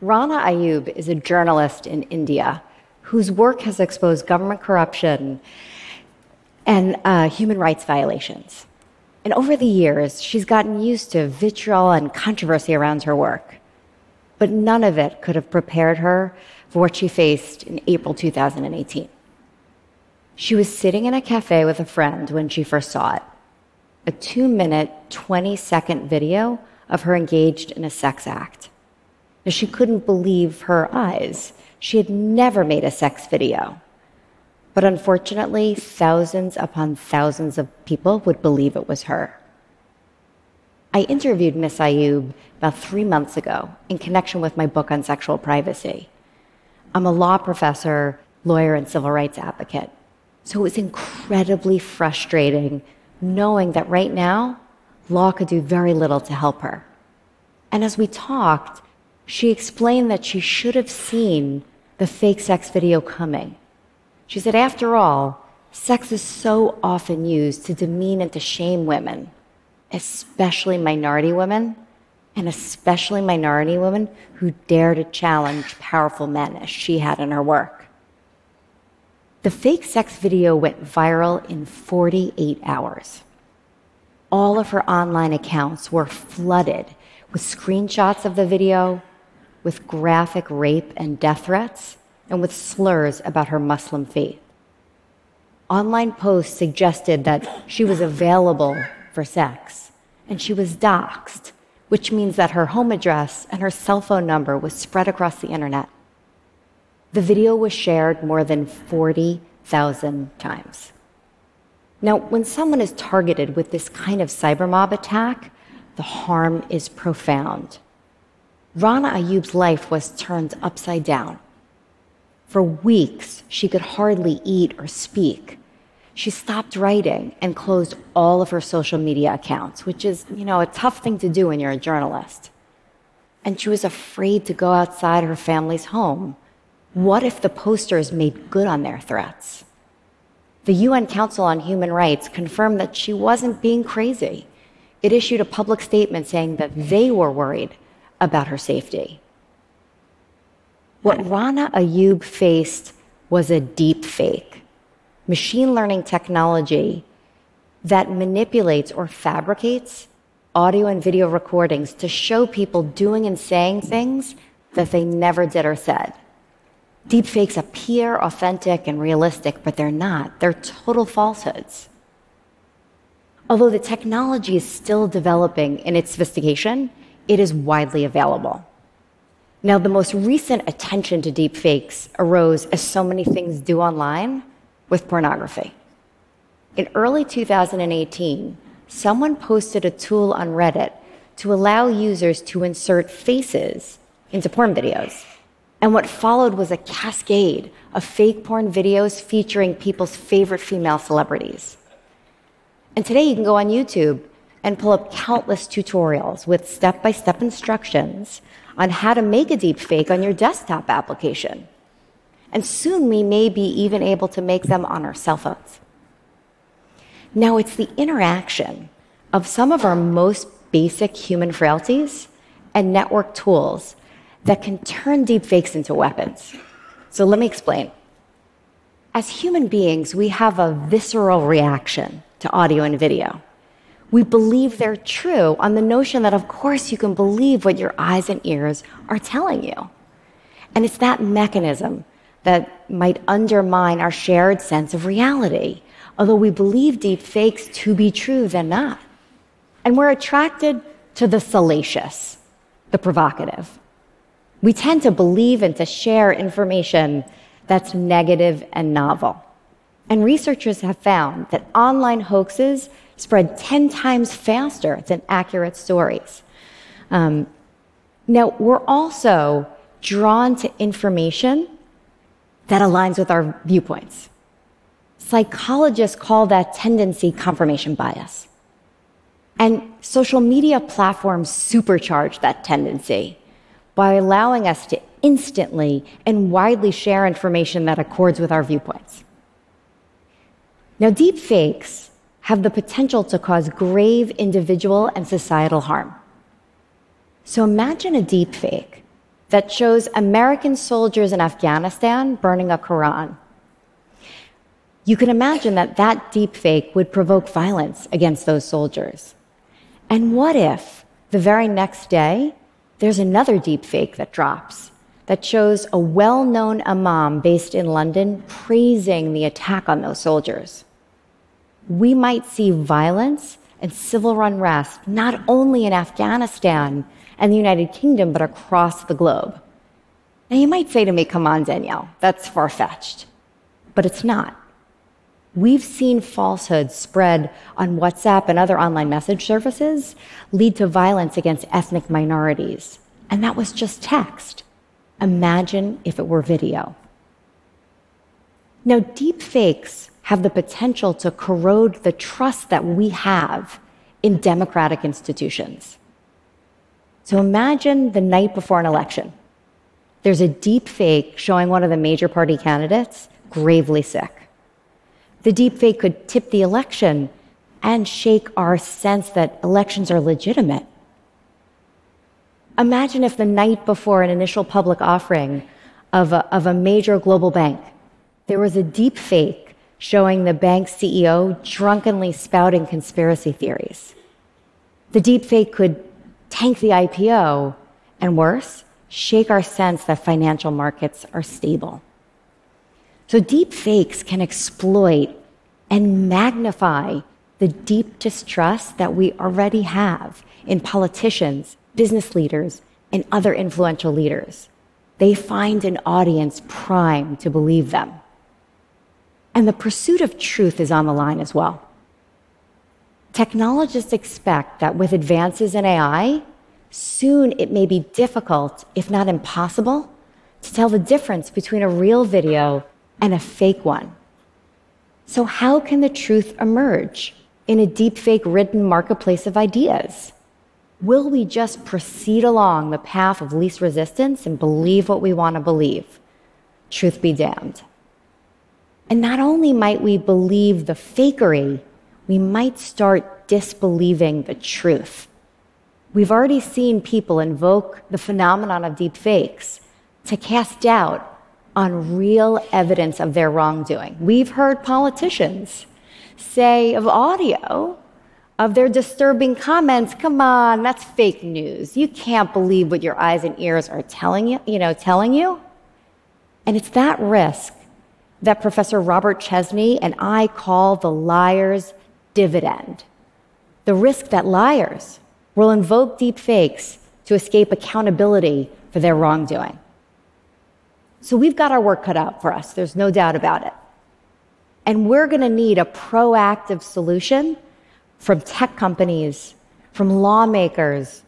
Rana Ayyub is a journalist in India whose work has exposed government corruption and uh, human rights violations. And over the years, she's gotten used to vitriol and controversy around her work. But none of it could have prepared her for what she faced in April 2018. She was sitting in a cafe with a friend when she first saw it a two minute, 20 second video of her engaged in a sex act. Now, she couldn't believe her eyes. She had never made a sex video. But unfortunately, thousands upon thousands of people would believe it was her. I interviewed Miss Ayyub about three months ago in connection with my book on sexual privacy. I'm a law professor, lawyer, and civil rights advocate. So it was incredibly frustrating knowing that right now, law could do very little to help her. And as we talked, she explained that she should have seen the fake sex video coming. She said, after all, sex is so often used to demean and to shame women, especially minority women, and especially minority women who dare to challenge powerful men as she had in her work. The fake sex video went viral in 48 hours. All of her online accounts were flooded with screenshots of the video, with graphic rape and death threats, and with slurs about her Muslim faith. Online posts suggested that she was available for sex, and she was doxxed, which means that her home address and her cell phone number was spread across the internet. The video was shared more than 40,000 times. Now, when someone is targeted with this kind of cyber mob attack, the harm is profound. Rana Ayyub's life was turned upside down. For weeks, she could hardly eat or speak. She stopped writing and closed all of her social media accounts, which is, you know, a tough thing to do when you're a journalist. And she was afraid to go outside her family's home what if the posters made good on their threats? The UN Council on Human Rights confirmed that she wasn't being crazy. It issued a public statement saying that they were worried about her safety. What Rana Ayyub faced was a deep fake, machine learning technology that manipulates or fabricates audio and video recordings to show people doing and saying things that they never did or said. Deepfakes appear authentic and realistic, but they're not. They're total falsehoods. Although the technology is still developing in its sophistication, it is widely available. Now, the most recent attention to deepfakes arose, as so many things do online, with pornography. In early 2018, someone posted a tool on Reddit to allow users to insert faces into porn videos. And what followed was a cascade of fake porn videos featuring people's favorite female celebrities. And today you can go on YouTube and pull up countless tutorials with step by step instructions on how to make a deep fake on your desktop application. And soon we may be even able to make them on our cell phones. Now it's the interaction of some of our most basic human frailties and network tools that can turn deepfakes into weapons. So let me explain. As human beings, we have a visceral reaction to audio and video. We believe they're true on the notion that, of course, you can believe what your eyes and ears are telling you. And it's that mechanism that might undermine our shared sense of reality. Although we believe deep fakes to be true, they're not. And we're attracted to the salacious, the provocative. We tend to believe and to share information that's negative and novel. And researchers have found that online hoaxes spread 10 times faster than accurate stories. Um, now, we're also drawn to information that aligns with our viewpoints. Psychologists call that tendency confirmation bias. And social media platforms supercharge that tendency by allowing us to instantly and widely share information that accords with our viewpoints. Now, deep fakes have the potential to cause grave individual and societal harm. So imagine a deep fake that shows American soldiers in Afghanistan burning a Quran. You can imagine that that deepfake would provoke violence against those soldiers. And what if the very next day there's another deepfake that drops that shows a well known imam based in London praising the attack on those soldiers? We might see violence and civil unrest not only in Afghanistan and the United Kingdom, but across the globe. Now, you might say to me, come on, Danielle, that's far fetched. But it's not. We've seen falsehoods spread on WhatsApp and other online message services lead to violence against ethnic minorities. And that was just text. Imagine if it were video. Now, deep fakes have the potential to corrode the trust that we have in democratic institutions. So imagine the night before an election. There's a deep fake showing one of the major party candidates gravely sick. The deepfake could tip the election and shake our sense that elections are legitimate. Imagine if the night before an initial public offering of a, of a major global bank, there was a deep fake showing the bank's CEO drunkenly spouting conspiracy theories. The deep fake could tank the IPO and worse, shake our sense that financial markets are stable. So deepfakes can exploit and magnify the deep distrust that we already have in politicians, business leaders, and other influential leaders. They find an audience primed to believe them. And the pursuit of truth is on the line as well. Technologists expect that with advances in AI, soon it may be difficult, if not impossible, to tell the difference between a real video and a fake one. So, how can the truth emerge in a deepfake ridden marketplace of ideas? Will we just proceed along the path of least resistance and believe what we want to believe? Truth be damned. And not only might we believe the fakery, we might start disbelieving the truth. We've already seen people invoke the phenomenon of deep fakes to cast doubt on real evidence of their wrongdoing. We've heard politicians say of audio of their disturbing comments, come on, that's fake news. You can't believe what your eyes and ears are telling you, you know, telling you. And it's that risk that Professor Robert Chesney and I call the liar's dividend. The risk that liars will invoke deep fakes to escape accountability for their wrongdoing. So we've got our work cut out for us. There's no doubt about it. And we're going to need a proactive solution from tech companies, from lawmakers,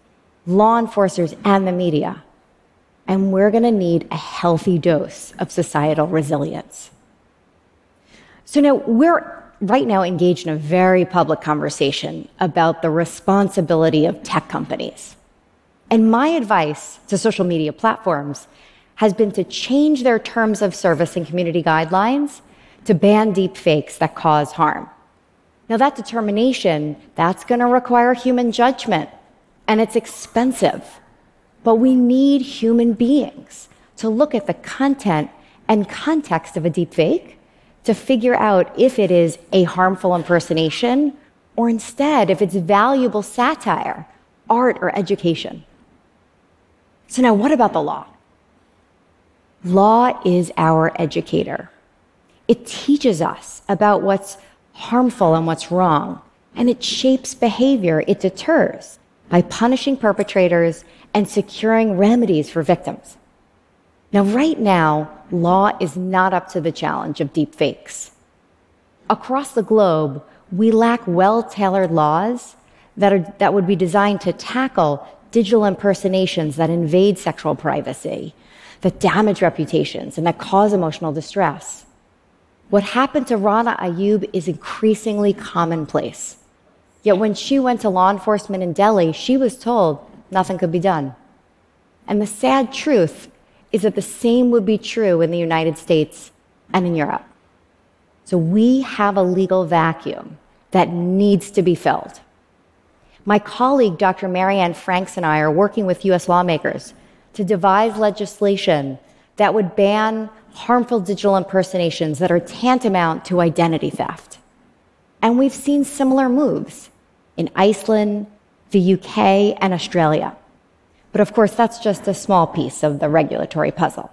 law enforcers, and the media. And we're going to need a healthy dose of societal resilience. So now we're right now engaged in a very public conversation about the responsibility of tech companies. And my advice to social media platforms has been to change their terms of service and community guidelines to ban deep fakes that cause harm. Now, that determination, that's going to require human judgment, and it's expensive. But we need human beings to look at the content and context of a deep fake to figure out if it is a harmful impersonation or instead if it's valuable satire, art, or education. So, now what about the law? Law is our educator. It teaches us about what's harmful and what's wrong, and it shapes behavior. It deters by punishing perpetrators and securing remedies for victims. Now, right now, law is not up to the challenge of deep fakes. Across the globe, we lack well tailored laws that, are, that would be designed to tackle digital impersonations that invade sexual privacy that damage reputations and that cause emotional distress. What happened to Rana Ayyub is increasingly commonplace. Yet when she went to law enforcement in Delhi, she was told nothing could be done. And the sad truth is that the same would be true in the United States and in Europe. So we have a legal vacuum that needs to be filled. My colleague, Dr. Mary Anne Franks, and I are working with US lawmakers to devise legislation that would ban harmful digital impersonations that are tantamount to identity theft. And we've seen similar moves in Iceland, the UK, and Australia. But of course, that's just a small piece of the regulatory puzzle.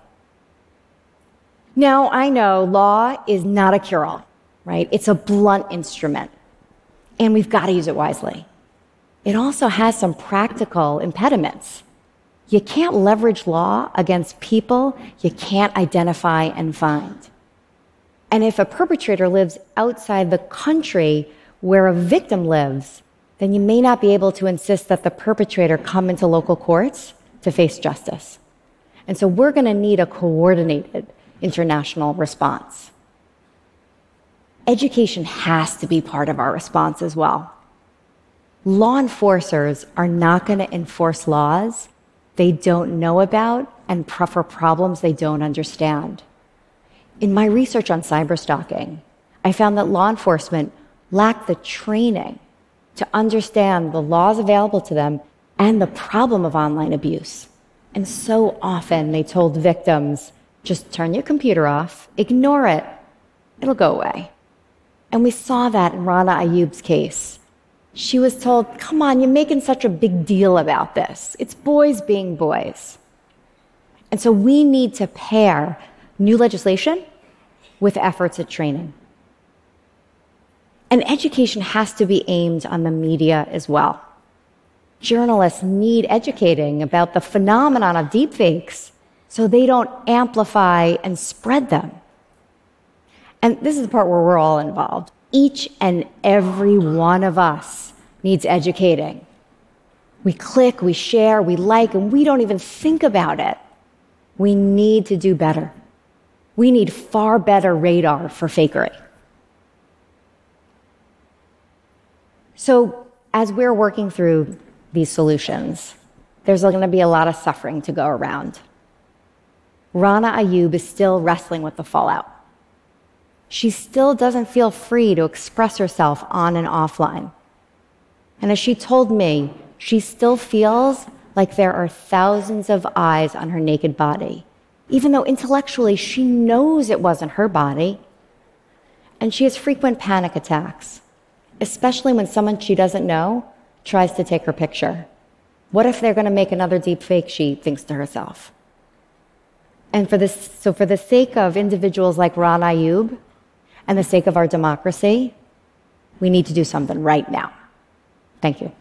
Now, I know law is not a cure all, right? It's a blunt instrument, and we've got to use it wisely. It also has some practical impediments. You can't leverage law against people you can't identify and find. And if a perpetrator lives outside the country where a victim lives, then you may not be able to insist that the perpetrator come into local courts to face justice. And so we're going to need a coordinated international response. Education has to be part of our response as well. Law enforcers are not going to enforce laws they don't know about and for problems they don't understand. In my research on cyberstalking, I found that law enforcement lacked the training to understand the laws available to them and the problem of online abuse. And so often they told victims, just turn your computer off, ignore it, it'll go away. And we saw that in Rana Ayyub's case. She was told, come on, you're making such a big deal about this. It's boys being boys. And so we need to pair new legislation with efforts at training. And education has to be aimed on the media as well. Journalists need educating about the phenomenon of deepfakes so they don't amplify and spread them. And this is the part where we're all involved. Each and every one of us needs educating. We click, we share, we like, and we don't even think about it. We need to do better. We need far better radar for fakery. So, as we're working through these solutions, there's going to be a lot of suffering to go around. Rana Ayyub is still wrestling with the fallout. She still doesn't feel free to express herself on and offline. And as she told me, she still feels like there are thousands of eyes on her naked body even though intellectually she knows it wasn't her body. And she has frequent panic attacks, especially when someone she doesn't know tries to take her picture. What if they're going to make another deep fake, she thinks to herself. And for this, so for the sake of individuals like Rana Ayyub and the sake of our democracy, we need to do something right now. Thank you.